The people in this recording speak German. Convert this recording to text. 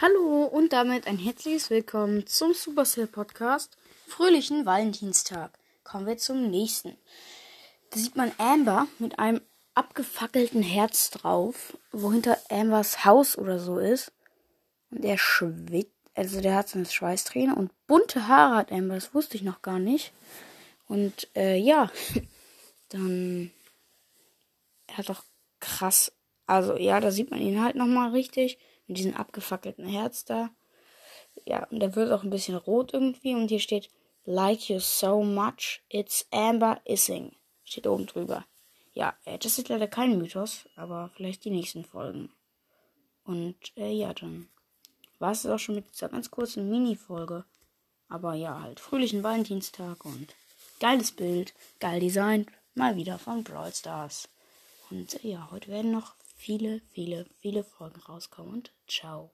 Hallo und damit ein herzliches Willkommen zum Supercell Podcast. Fröhlichen Valentinstag. Kommen wir zum nächsten. Da sieht man Amber mit einem abgefackelten Herz drauf, wo hinter Ambers Haus oder so ist. Und er schwitzt, also der hat so eine Schweißträne und bunte Haare hat Amber, das wusste ich noch gar nicht. Und äh, ja, dann er hat doch krass, also ja, da sieht man ihn halt nochmal richtig mit diesem abgefackelten Herz da. Ja, und der wird auch ein bisschen rot irgendwie. Und hier steht, like you so much, it's Amber Issing. Steht oben drüber. Ja, äh, das ist leider kein Mythos, aber vielleicht die nächsten Folgen. Und äh, ja, dann war es auch schon mit dieser ganz kurzen Mini-Folge. Aber ja, halt fröhlichen Valentinstag und geiles Bild, geil Design, mal wieder von Brawl Stars. Und äh, ja, heute werden noch viele, viele, viele Folgen rauskommen und ciao.